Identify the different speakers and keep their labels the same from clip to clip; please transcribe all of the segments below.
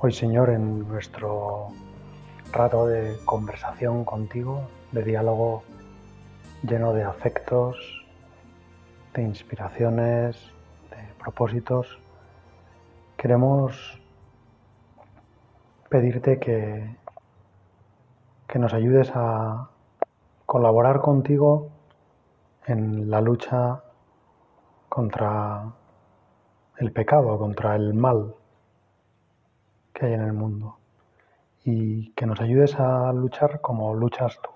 Speaker 1: Hoy, Señor, en nuestro rato de conversación contigo, de diálogo lleno de afectos, de inspiraciones, de propósitos, queremos pedirte que, que nos ayudes a colaborar contigo en la lucha contra el pecado, contra el mal que hay en el mundo y que nos ayudes a luchar como luchas tú,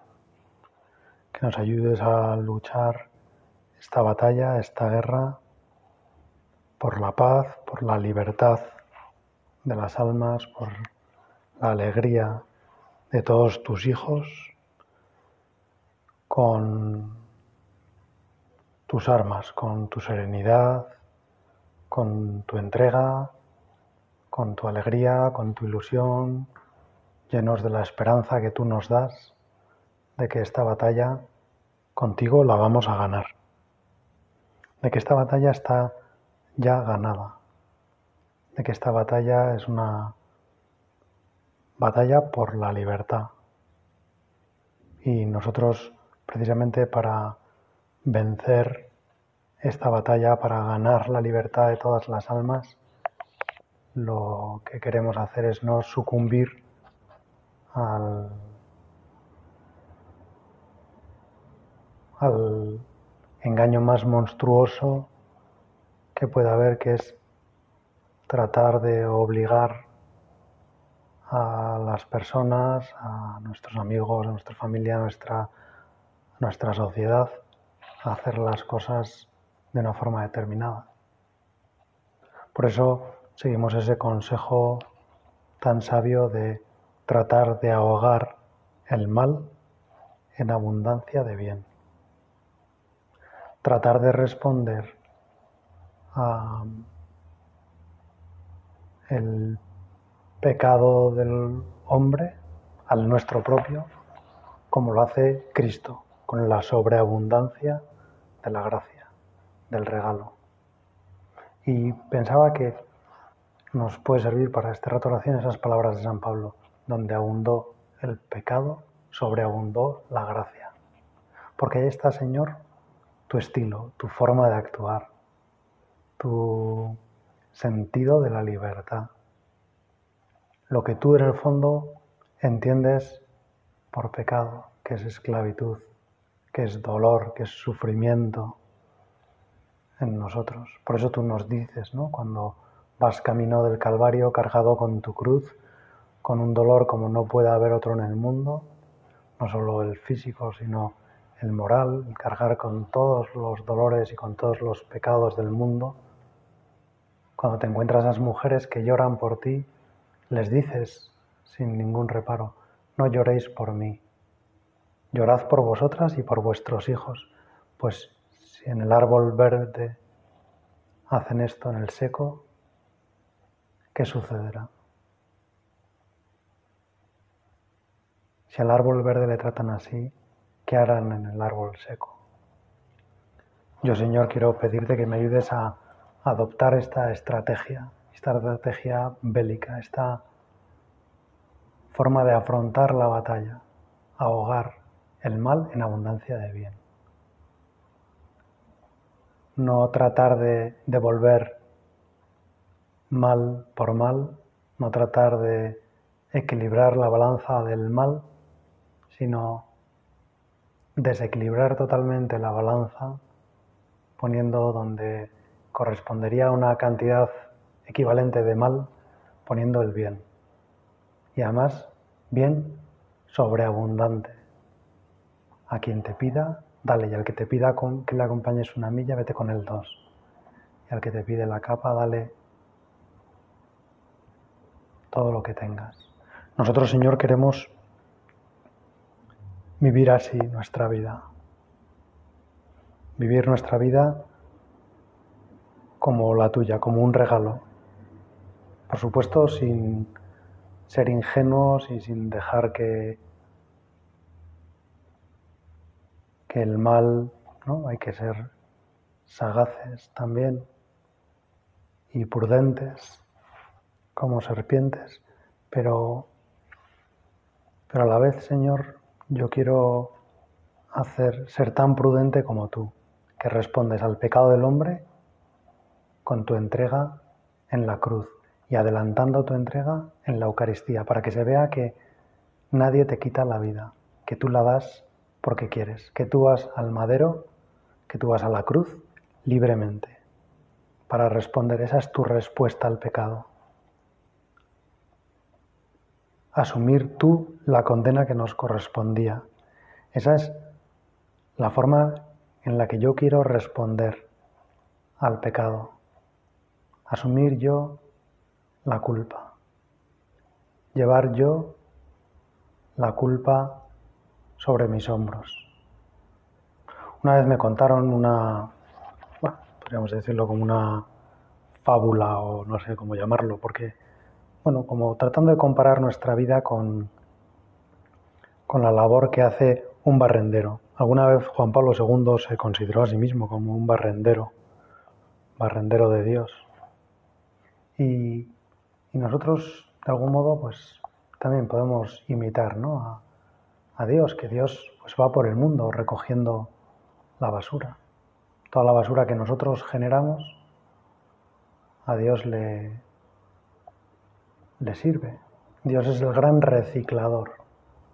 Speaker 1: que nos ayudes a luchar esta batalla, esta guerra por la paz, por la libertad de las almas, por la alegría de todos tus hijos, con tus armas, con tu serenidad, con tu entrega, con tu alegría, con tu ilusión, llenos de la esperanza que tú nos das de que esta batalla contigo la vamos a ganar, de que esta batalla está ya ganada, de que esta batalla es una batalla por la libertad. Y nosotros, precisamente para vencer esta batalla, para ganar la libertad de todas las almas, lo que queremos hacer es no sucumbir al, engaño más monstruoso que pueda haber, que es tratar de obligar a las personas, a nuestros amigos, a nuestra familia, nuestra, a nuestra sociedad, a hacer las cosas de una forma determinada. Por eso seguimos ese consejo tan sabio de tratar de ahogar el mal en abundancia de bien. Tratar de responder a el pecado del hombre, al nuestro propio, como lo hace Cristo, con la sobreabundancia de la gracia, del regalo. Y pensaba que nos puede servir para este rato oración esas palabras de San Pablo, donde abundó el pecado, sobreabundó la gracia. Porque ahí está, Señor, tu estilo, tu forma de actuar, tu sentido de la libertad. Lo que tú en el fondo entiendes por pecado, que es esclavitud, que es dolor, que es sufrimiento en nosotros. Por eso tú nos dices, ¿no? Cuando Vas camino del Calvario cargado con tu cruz, con un dolor como no puede haber otro en el mundo, no solo el físico, sino el moral, cargar con todos los dolores y con todos los pecados del mundo. Cuando te encuentras a las mujeres que lloran por ti, les dices sin ningún reparo, no lloréis por mí, llorad por vosotras y por vuestros hijos, pues si en el árbol verde hacen esto en el seco, ¿qué sucederá? Si al árbol verde le tratan así, ¿qué harán en el árbol seco? Yo, Señor, quiero pedirte que me ayudes a adoptar esta estrategia, esta estrategia bélica, esta forma de afrontar la batalla, ahogar el mal en abundancia de bien. No tratar de devolver mal por mal, no tratar de equilibrar la balanza del mal, sino desequilibrar totalmente la balanza poniendo donde correspondería una cantidad equivalente de mal, poniendo el bien. Y además, bien sobreabundante. A quien te pida, dale, y al que te pida que le acompañes una milla, vete con el dos. Y al que te pide la capa, dale todo lo que tengas. Nosotros, Señor, queremos vivir así nuestra vida. Vivir nuestra vida como la tuya, como un regalo. Por supuesto, sin ser ingenuos y sin dejar que, que el mal, ¿no? Hay que ser sagaces también y prudentes como serpientes, pero, pero a la vez, Señor, yo quiero hacer ser tan prudente como tú, que respondes al pecado del hombre con tu entrega en la cruz y adelantando tu entrega en la Eucaristía, para que se vea que nadie te quita la vida, que tú la das porque quieres, que tú vas al madero, que tú vas a la cruz libremente para responder. Esa es tu respuesta al pecado. Asumir tú la condena que nos correspondía. Esa es la forma en la que yo quiero responder al pecado. Asumir yo la culpa. Llevar yo la culpa sobre mis hombros. Una vez me contaron una, podríamos decirlo como una fábula o no sé cómo llamarlo, porque, bueno, como tratando de comparar nuestra vida con, con la labor que hace un barrendero. Alguna vez Juan Pablo II se consideró a sí mismo como un barrendero, barrendero de Dios. Y, nosotros, de algún modo, pues también podemos imitar a, a Dios, que Dios pues, va por el mundo recogiendo la basura toda la basura que nosotros generamos, a Dios le, le sirve. Dios es el gran reciclador.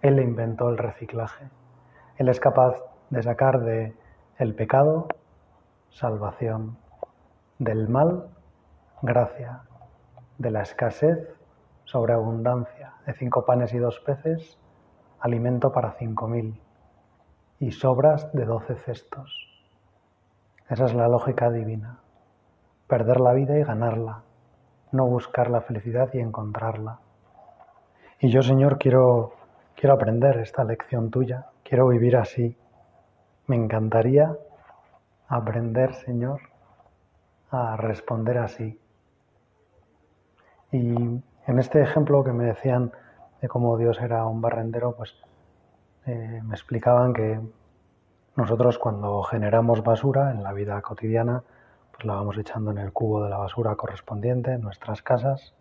Speaker 1: Él inventó el reciclaje. Él es capaz de sacar de el pecado salvación, del mal gracia, de la escasez sobreabundancia, de cinco panes y dos peces, alimento para cinco mil y sobras de doce cestos. Esa es la lógica divina. Perder la vida y ganarla. No buscar la felicidad y encontrarla. Y yo, Señor, quiero, quiero aprender esta lección tuya. Quiero vivir así. Me encantaría aprender, Señor, a responder así. Y en este ejemplo que me decían de cómo Dios era un barrendero, pues eh, me explicaban que nosotros cuando generamos basura en la vida cotidiana, pues la vamos echando en el cubo de la basura correspondiente en nuestras casas.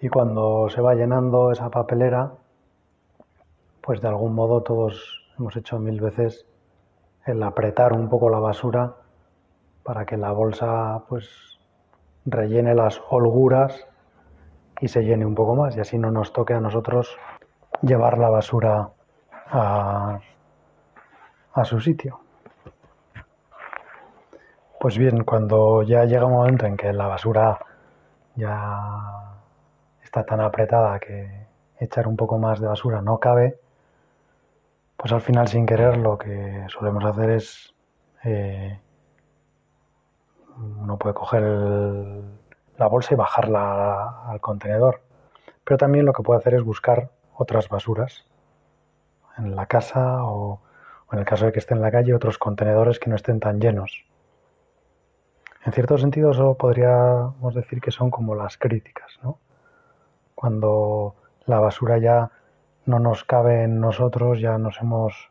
Speaker 1: Y cuando se va llenando esa papelera, pues de algún modo todos hemos hecho mil veces el apretar un poco la basura para que la bolsa pues rellene las holguras y se llene un poco más y así no nos toque a nosotros llevar la basura a, a su sitio. Pues bien, cuando ya llega un momento en que la basura ya está tan apretada que echar un poco más de basura no cabe, pues al final sin querer lo que solemos hacer es eh, uno puede coger la bolsa y bajarla al contenedor, pero también lo que puede hacer es buscar otras basuras en la casa o o en el caso de que esté en la calle, otros contenedores que no estén tan llenos. En cierto sentido, eso podríamos decir que son como las críticas, ¿no? Cuando la basura ya no nos cabe en nosotros, ya nos hemos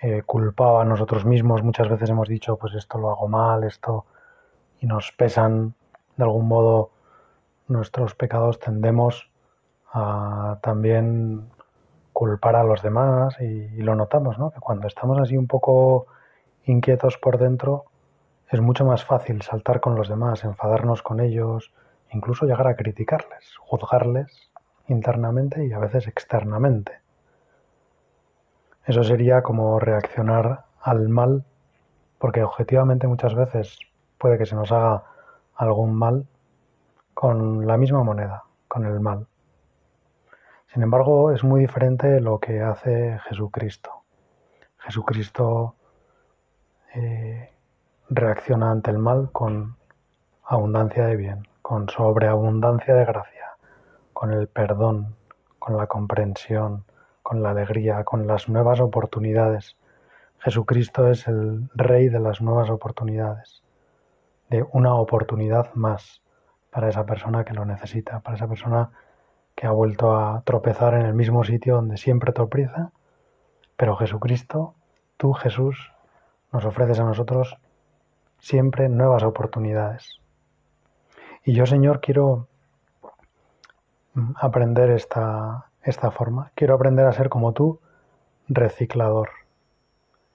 Speaker 1: eh, culpado a nosotros mismos, muchas veces hemos dicho, pues esto lo hago mal, esto, y nos pesan de algún modo nuestros pecados, tendemos a también culpar a los demás y, lo notamos, ¿no? Que cuando estamos así un poco inquietos por dentro, es mucho más fácil saltar con los demás, enfadarnos con ellos, incluso llegar a criticarles, juzgarles internamente y a veces externamente. Eso sería como reaccionar al mal, porque objetivamente muchas veces puede que se nos haga algún mal con la misma moneda, con el mal. Sin embargo, es muy diferente lo que hace Jesucristo. Jesucristo eh, reacciona ante el mal con abundancia de bien, con sobreabundancia de gracia, con el perdón, con la comprensión, con la alegría, con las nuevas oportunidades. Jesucristo es el Rey de las nuevas oportunidades, de una oportunidad más para esa persona que lo necesita, para esa persona que ha vuelto a tropezar en el mismo sitio donde siempre tropieza, pero Jesucristo, tú Jesús, nos ofreces a nosotros siempre nuevas oportunidades. Y yo, Señor, quiero aprender esta, esta forma. Quiero aprender a ser como tú, reciclador.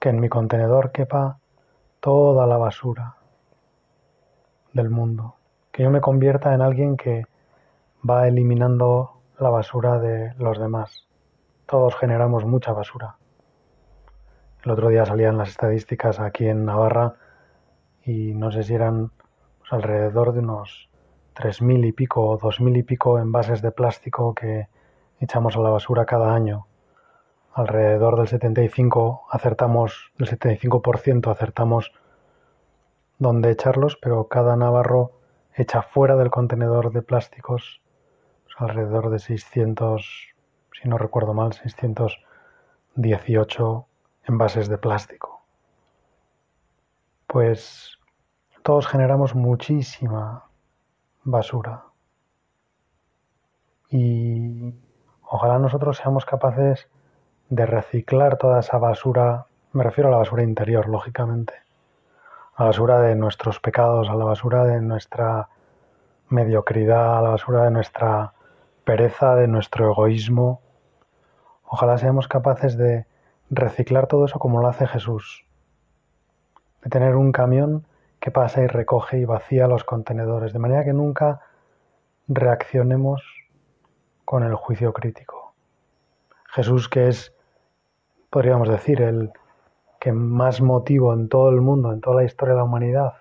Speaker 1: Que en mi contenedor quepa toda la basura del mundo. Que yo me convierta en alguien que va eliminando la basura de los demás. Todos generamos mucha basura. El otro día salían las estadísticas aquí en Navarra y no sé si eran pues, alrededor de unos 3.000 y pico o 2.000 y pico envases de plástico que echamos a la basura cada año. Alrededor del 75 acertamos, del 75% acertamos dónde echarlos, pero cada navarro echa fuera del contenedor de plásticos pues, alrededor de 600, si no recuerdo mal, 618 envases de plástico. Pues todos generamos muchísima basura. Y ojalá nosotros seamos capaces de reciclar toda esa basura, me refiero a la basura interior, lógicamente, a la basura de nuestros pecados, a la basura de nuestra mediocridad, a la basura de nuestra pereza, de nuestro egoísmo. Ojalá seamos capaces de reciclar todo eso como lo hace Jesús, de tener un camión que pasa y recoge y vacía los contenedores, de manera que nunca reaccionemos con el juicio crítico. Jesús que es, podríamos decir, el que más motivo en todo el mundo, en toda la historia de la humanidad,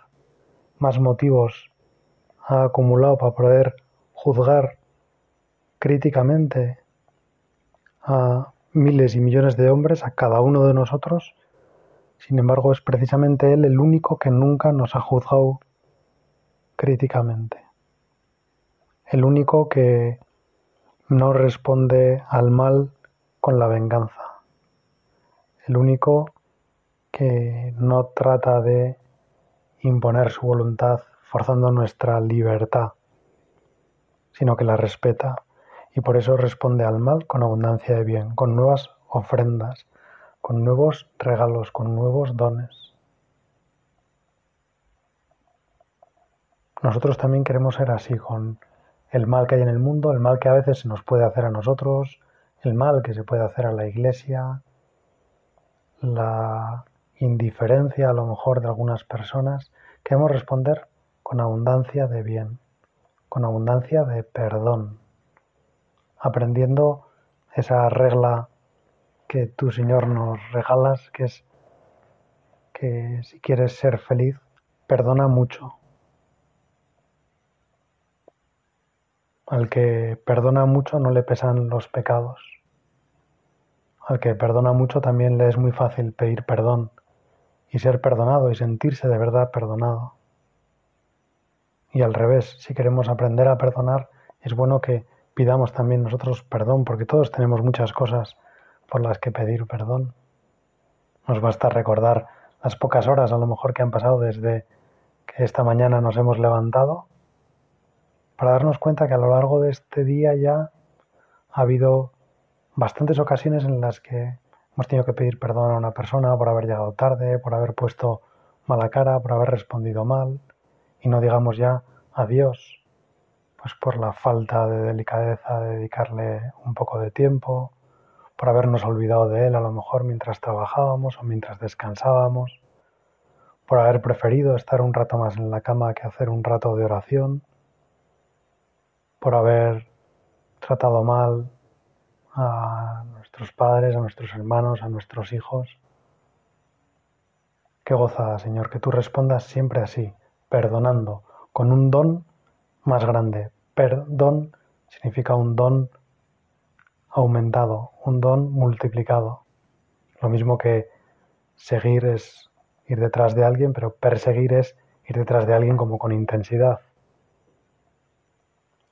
Speaker 1: más motivos ha acumulado para poder juzgar críticamente a miles y millones de hombres, a cada uno de nosotros. Sin embargo, es precisamente Él el único que nunca nos ha juzgado críticamente. El único que no responde al mal con la venganza. El único que no trata de imponer su voluntad forzando nuestra libertad, sino que la respeta y por eso responde al mal con abundancia de bien, con nuevas ofrendas, con nuevos regalos, con nuevos dones. Nosotros también queremos ser así, con el mal que hay en el mundo, el mal que a veces se nos puede hacer a nosotros, el mal que se puede hacer a la iglesia, la indiferencia a lo mejor de algunas personas. Queremos responder con abundancia de bien, con abundancia de perdón aprendiendo esa regla que tu Señor nos regalas, que es que si quieres ser feliz, perdona mucho. Al que perdona mucho no le pesan los pecados. Al que perdona mucho también le es muy fácil pedir perdón y ser perdonado y sentirse de verdad perdonado. Y al revés, si queremos aprender a perdonar, es bueno que pidamos también nosotros perdón, porque todos tenemos muchas cosas por las que pedir perdón. Nos basta recordar las pocas horas a lo mejor que han pasado desde que esta mañana nos hemos levantado para darnos cuenta que a lo largo de este día ya ha habido bastantes ocasiones en las que hemos tenido que pedir perdón a una persona por haber llegado tarde, por haber puesto mala cara, por haber respondido mal y no digamos ya adiós pues por la falta de delicadeza de dedicarle un poco de tiempo, por habernos olvidado de él a lo mejor mientras trabajábamos o mientras descansábamos, por haber preferido estar un rato más en la cama que hacer un rato de oración, por haber tratado mal a nuestros padres, a nuestros hermanos, a nuestros hijos. Qué gozada, Señor, que tú respondas siempre así, perdonando, con un don más grande. Perdón significa un don aumentado, un don multiplicado. Lo mismo que seguir es ir detrás de alguien, pero perseguir es ir detrás de alguien como con intensidad.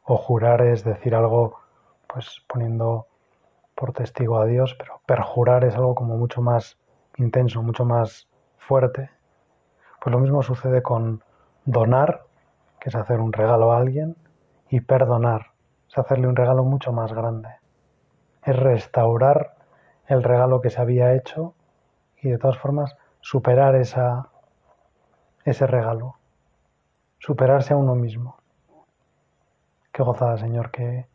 Speaker 1: O jurar es decir algo pues poniendo por testigo a Dios, pero perjurar es algo como mucho más intenso, mucho más fuerte. Pues lo mismo sucede con donar, que es hacer un regalo a alguien, y perdonar, es hacerle un regalo mucho más grande. Es restaurar el regalo que se había hecho y de todas formas superar esa, ese regalo, superarse a uno mismo. Qué gozada, Señor, que,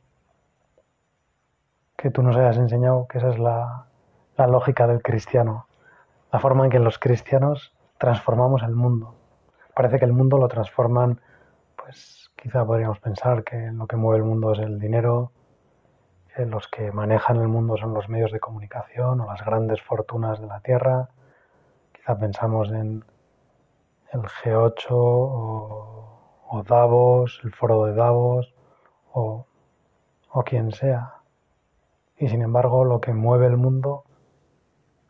Speaker 1: que tú nos hayas enseñado que esa es la, la lógica del cristiano, la forma en que los cristianos transformamos el mundo. Parece que el mundo lo transforman, pues quizá podríamos pensar que lo que mueve el mundo es el dinero, los que manejan el mundo son los medios de comunicación o las grandes fortunas de la Tierra. Quizá pensamos en el G8 o, Davos, el foro de Davos o, o quien sea. Y sin embargo, lo que mueve el mundo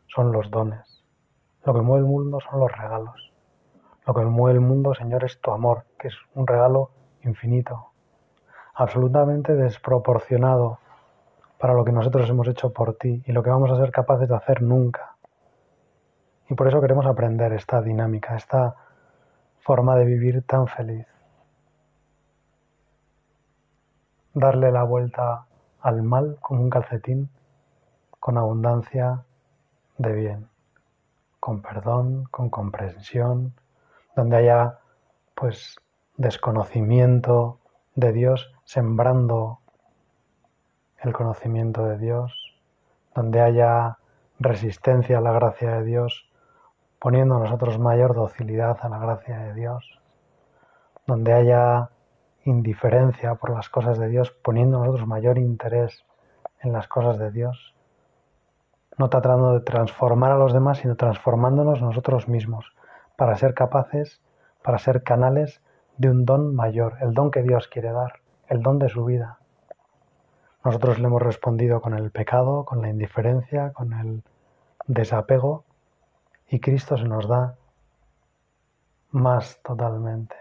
Speaker 1: son los dones. Lo que mueve el mundo son los regalos. Lo que mueve el mundo, Señor, es tu amor, que es un regalo infinito, absolutamente desproporcionado para lo que nosotros hemos hecho por ti y lo que vamos a ser capaces de hacer nunca. Y por eso queremos aprender esta dinámica, esta forma de vivir tan feliz. Darle la vuelta al mal como un calcetín con abundancia de bien, con perdón, con comprensión, donde haya pues desconocimiento de Dios sembrando el conocimiento de Dios, donde haya resistencia a la gracia de Dios, poniendo nosotros mayor docilidad a la gracia de Dios, donde haya indiferencia por las cosas de Dios, poniendo nosotros mayor interés en las cosas de Dios, no tratando de transformar a los demás, sino transformándonos nosotros mismos para ser capaces, para ser canales de un don mayor, el don que Dios quiere dar, el don de su vida. Nosotros le hemos respondido con el pecado, con la indiferencia, con el desapego y Cristo se nos da más totalmente.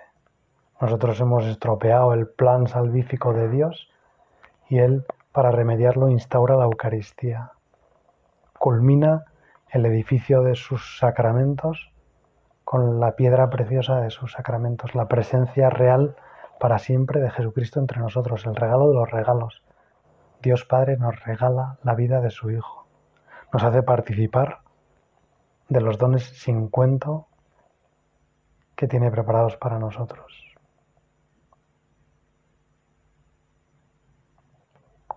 Speaker 1: Nosotros hemos estropeado el plan salvífico de Dios y Él, para remediarlo, instaura la Eucaristía. Culmina el edificio de sus sacramentos con la piedra preciosa de sus sacramentos, la presencia real para siempre de Jesucristo entre nosotros, el regalo de los regalos, Dios Padre nos regala la vida de su Hijo. Nos hace participar de los dones sin cuento que tiene preparados para nosotros.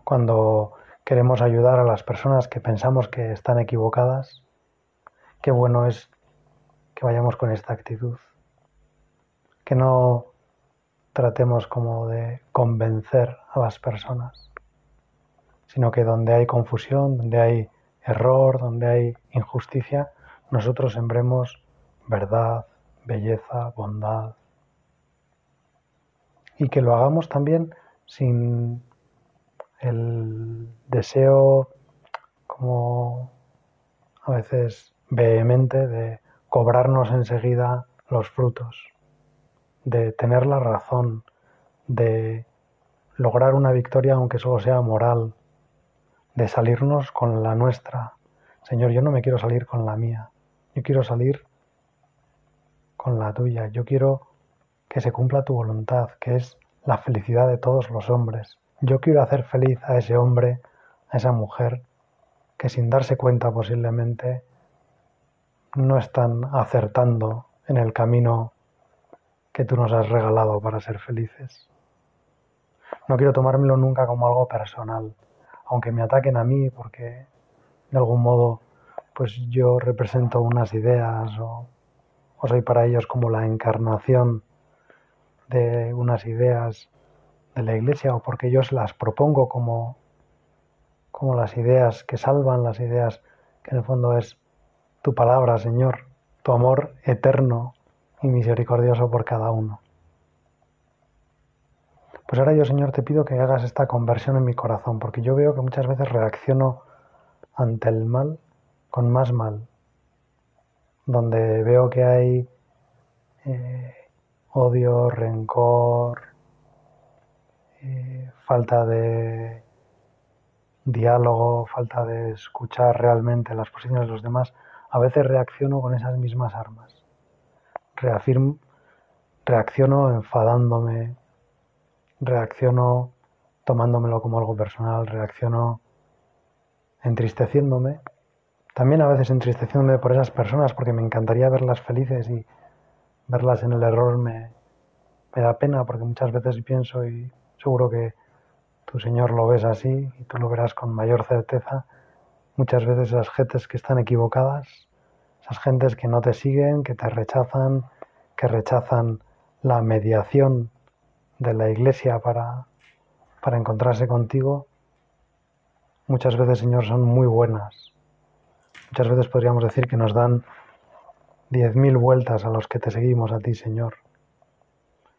Speaker 1: Cuando queremos ayudar a las personas que pensamos que están equivocadas, qué bueno es que vayamos con esta actitud, que no tratemos como de convencer a las personas, sino que donde hay confusión, donde hay error, donde hay injusticia, nosotros sembremos verdad, belleza, bondad. Y que lo hagamos también sin el deseo como a veces vehemente de cobrarnos enseguida los frutos, de tener la razón, de lograr una victoria aunque solo sea moral, de salirnos con la nuestra. Señor, yo no me quiero salir con la mía, yo quiero salir con la tuya, yo quiero que se cumpla tu voluntad, que es la felicidad de todos los hombres. Yo quiero hacer feliz a ese hombre, a esa mujer, que sin darse cuenta posiblemente no están acertando en el camino que tú nos has regalado para ser felices. No quiero tomármelo nunca como algo personal, aunque me ataquen a mí porque de algún modo pues yo represento unas ideas o, soy para ellos como la encarnación de unas ideas de la iglesia o porque yo las propongo como, como las ideas que salvan, las ideas que en el fondo es tu palabra, Señor, tu amor eterno y misericordioso por cada uno. Pues ahora yo, Señor, te pido que hagas esta conversión en mi corazón, porque yo veo que muchas veces reacciono ante el mal con más mal, donde veo que hay eh, odio, rencor, eh, falta de diálogo, falta de escuchar realmente las posiciones de los demás, a veces reacciono con esas mismas armas. Reafirmo, reacciono enfadándome, reacciono tomándomelo como algo personal, reacciono entristeciéndome. También a veces entristeciéndome por esas personas porque me encantaría verlas felices y verlas en el error me, me da pena porque muchas veces pienso y seguro que tu Señor lo ves así y tú lo verás con mayor certeza. Muchas veces esas gentes que están equivocadas, esas gentes que no te siguen, que te rechazan, que rechazan la mediación de la iglesia para, para encontrarse contigo, muchas veces, Señor, son muy buenas. Muchas veces podríamos decir que nos dan diez mil vueltas a los que te seguimos a ti, Señor.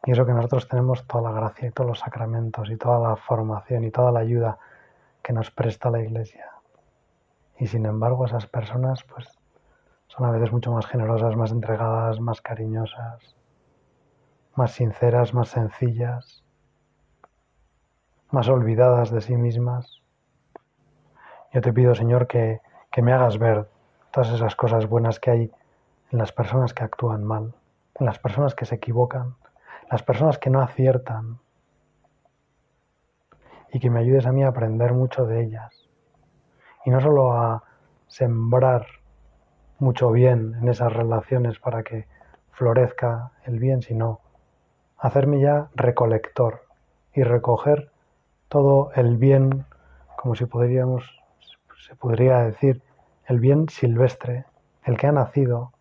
Speaker 1: Y eso que nosotros tenemos toda la gracia y todos los sacramentos y toda la formación y toda la ayuda que nos presta la Iglesia. Y sin embargo esas personas pues son a veces mucho más generosas, más entregadas, más cariñosas, más sinceras, más sencillas, más olvidadas de sí mismas. Yo te pido, Señor, que, que me hagas ver todas esas cosas buenas que hay en las personas que actúan mal, en las personas que se equivocan, las personas que no aciertan y que me ayudes a mí a aprender mucho de ellas. Y no solo a sembrar mucho bien en esas relaciones para que florezca el bien, sino hacerme ya recolector y recoger todo el bien, como si podríamos, se podría decir, el bien silvestre, el que ha nacido,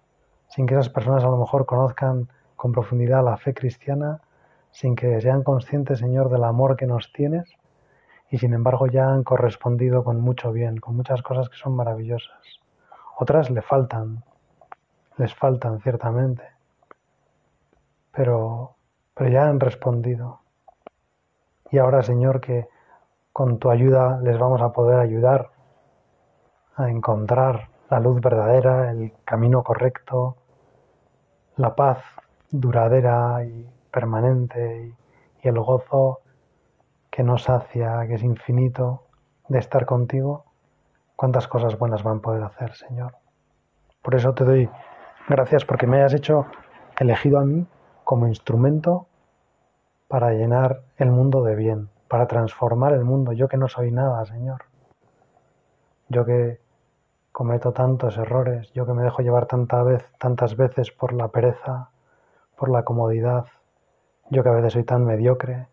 Speaker 1: sin que esas personas a lo mejor conozcan con profundidad la fe cristiana, sin que sean conscientes, Señor, del amor que nos tienes, y sin embargo ya han correspondido con mucho bien, con muchas cosas que son maravillosas. Otras le faltan, les faltan ciertamente, pero, pero ya han respondido. Y ahora, Señor, que con tu ayuda les vamos a poder ayudar a encontrar la luz verdadera, el camino correcto, la paz duradera y permanente y, el gozo que nos sacia, que es infinito de estar contigo, cuántas cosas buenas van a poder hacer, Señor. Por eso te doy gracias porque me hayas hecho elegido a mí como instrumento para llenar el mundo de bien, para transformar el mundo. Yo que no soy nada, Señor. Yo que cometo tantos errores, yo que me dejo llevar tantas veces por la pereza, por la comodidad, yo que a veces soy tan mediocre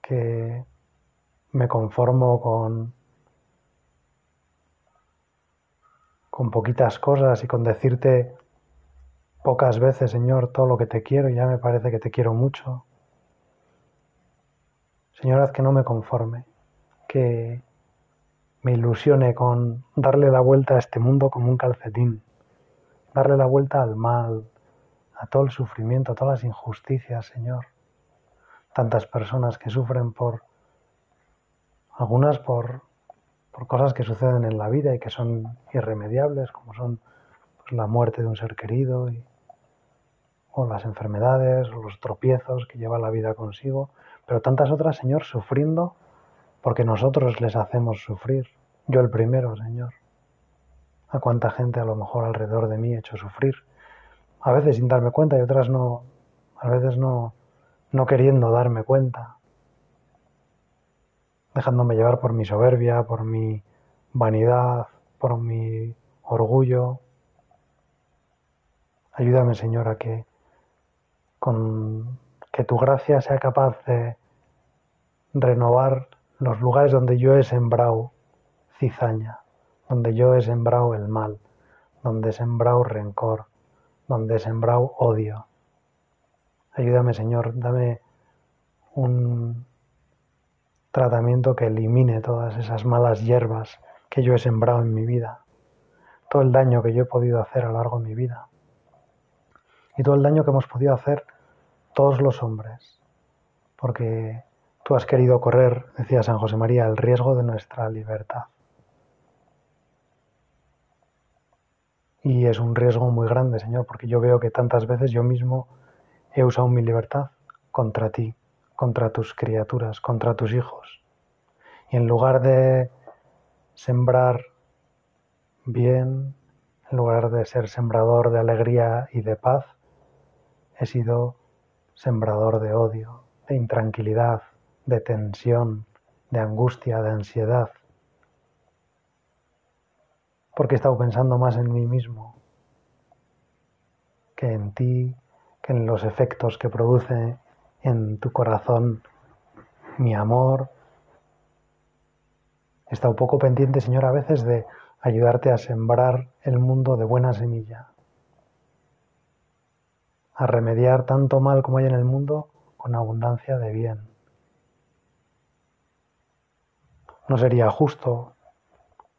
Speaker 1: que me conformo con con poquitas cosas y con decirte pocas veces, Señor, todo lo que te quiero y ya me parece que te quiero mucho. Señor, haz que no me conforme, que me ilusione con darle la vuelta a este mundo como un calcetín, darle la vuelta al mal, a todo el sufrimiento, a todas las injusticias, Señor. Tantas personas que sufren por, algunas por, por cosas que suceden en la vida y que son irremediables, como son pues, la muerte de un ser querido, o las enfermedades, o los tropiezos que lleva la vida consigo, pero tantas otras, Señor, sufriendo porque nosotros les hacemos sufrir. Yo el primero, Señor. A cuánta gente a lo mejor alrededor de mí he hecho sufrir. A veces sin darme cuenta y otras no, a veces no, no queriendo darme cuenta. Dejándome llevar por mi soberbia, por mi vanidad, por mi orgullo. Ayúdame, Señor, a que con que tu gracia sea capaz de renovar los lugares donde yo he sembrado cizaña, donde yo he sembrado el mal, donde he sembrado rencor, donde he sembrado odio. Ayúdame, Señor, dame un tratamiento que elimine todas esas malas hierbas que yo he sembrado en mi vida, todo el daño que yo he podido hacer a lo largo de mi vida y todo el daño que hemos podido hacer todos los hombres, porque Tú has querido correr, decía San José María, el riesgo de nuestra libertad. Y es un riesgo muy grande, Señor, porque yo veo que tantas veces yo mismo he usado mi libertad contra ti, contra tus criaturas, contra tus hijos. Y en lugar de sembrar bien, en lugar de ser sembrador de alegría y de paz, he sido sembrador de odio, de intranquilidad, de tensión, de angustia, de ansiedad. Porque he estado pensando más en mí mismo que en ti, que en los efectos que produce en tu corazón mi amor. He estado poco pendiente, Señor, a veces de ayudarte a sembrar el mundo de buena semilla, a remediar tanto mal como hay en el mundo con abundancia de bien. No sería justo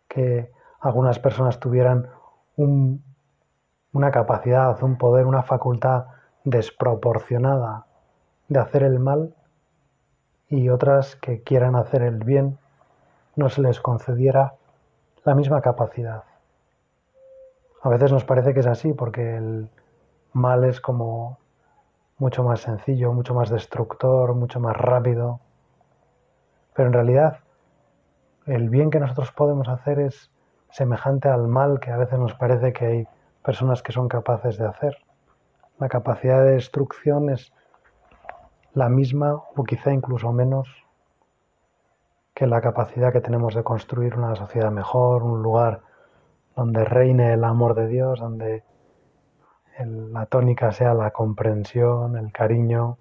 Speaker 1: que algunas personas tuvieran una capacidad, un poder, una facultad desproporcionada de hacer el mal y otras que quieran hacer el bien no se les concediera la misma capacidad. A veces nos parece que es así porque el mal es como mucho más sencillo, mucho más destructor, mucho más rápido. Pero en realidad el bien que nosotros podemos hacer es semejante al mal que a veces nos parece que hay personas que son capaces de hacer. La capacidad de destrucción es la misma o quizá incluso menos que la capacidad que tenemos de construir una sociedad mejor, un lugar donde reine el amor de Dios, donde la tónica sea la comprensión, el cariño,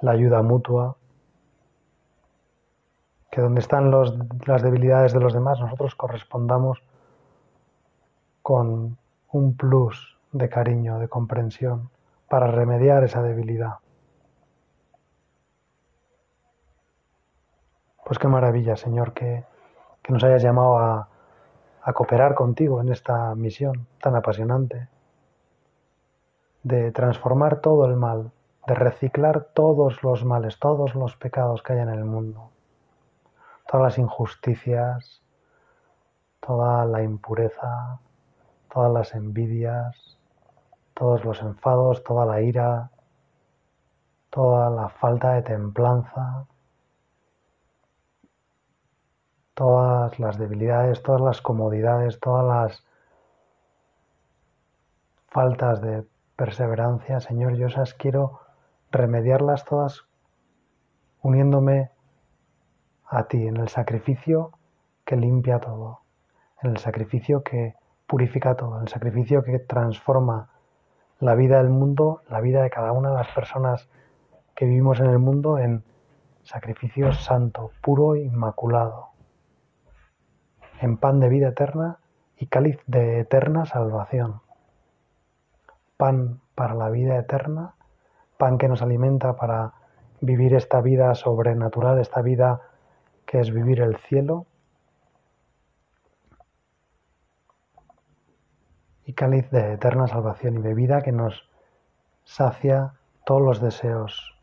Speaker 1: la ayuda mutua, que donde están las debilidades de los demás nosotros correspondamos con un plus de cariño, de comprensión, para remediar esa debilidad. Pues qué maravilla, Señor, que, nos hayas llamado a, a cooperar contigo en esta misión tan apasionante de transformar todo el mal, de reciclar todos los males, todos los pecados que hay en el mundo, todas las injusticias, toda la impureza, todas las envidias, todos los enfados, toda la ira, toda la falta de templanza, todas las debilidades, todas las comodidades, todas las faltas de perseverancia, Señor, yo esas quiero remediarlas todas uniéndome a ti en el sacrificio que limpia todo, en el sacrificio que purifica todo, en el sacrificio que transforma la vida del mundo, la vida de cada una de las personas que vivimos en el mundo en sacrificio santo, puro, inmaculado en pan de vida eterna y cáliz de eterna salvación. Pan para la vida eterna, pan que nos alimenta para vivir esta vida sobrenatural, esta vida que es vivir el cielo. Y cáliz de eterna salvación y bebida que nos sacia todos los deseos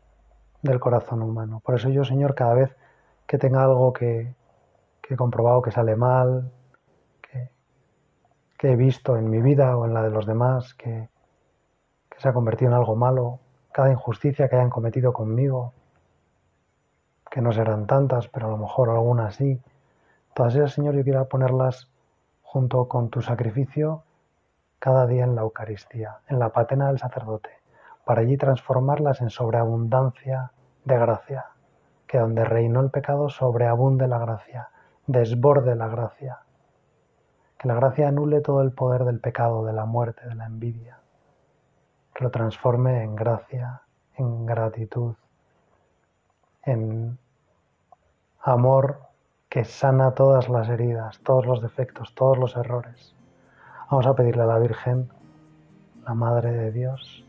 Speaker 1: del corazón humano. Por eso yo, Señor, cada vez que tenga algo que, que he comprobado que sale mal, que, he visto en mi vida o en la de los demás, que, que se ha convertido en algo malo, cada injusticia que hayan cometido conmigo, que no serán tantas, pero a lo mejor algunas sí. Todas esas, Señor, yo quiero ponerlas junto con tu sacrificio cada día en la Eucaristía, en la patena del sacerdote, para allí transformarlas en sobreabundancia de gracia, que donde reinó el pecado sobreabunde la gracia, desborde la gracia. Que la gracia anule todo el poder del pecado, de la muerte, de la envidia. Lo transforme en gracia, en gratitud, en amor que sana todas las heridas, todos los defectos, todos los errores. Vamos a pedirle a la Virgen, la Madre de Dios,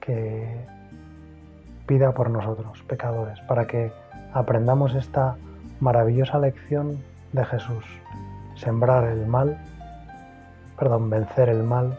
Speaker 1: que pida por nosotros, pecadores, para que aprendamos esta maravillosa lección de Jesús. Sembrar el mal, perdón, vencer el mal,